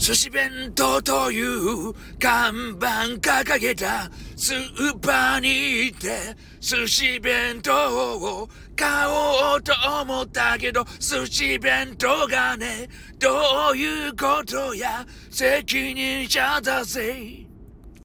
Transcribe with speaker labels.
Speaker 1: 寿司弁当という看板掲げたスーパーに行って寿司弁当を買おうと思ったけど寿司弁当がねどういうことや責任者だぜ。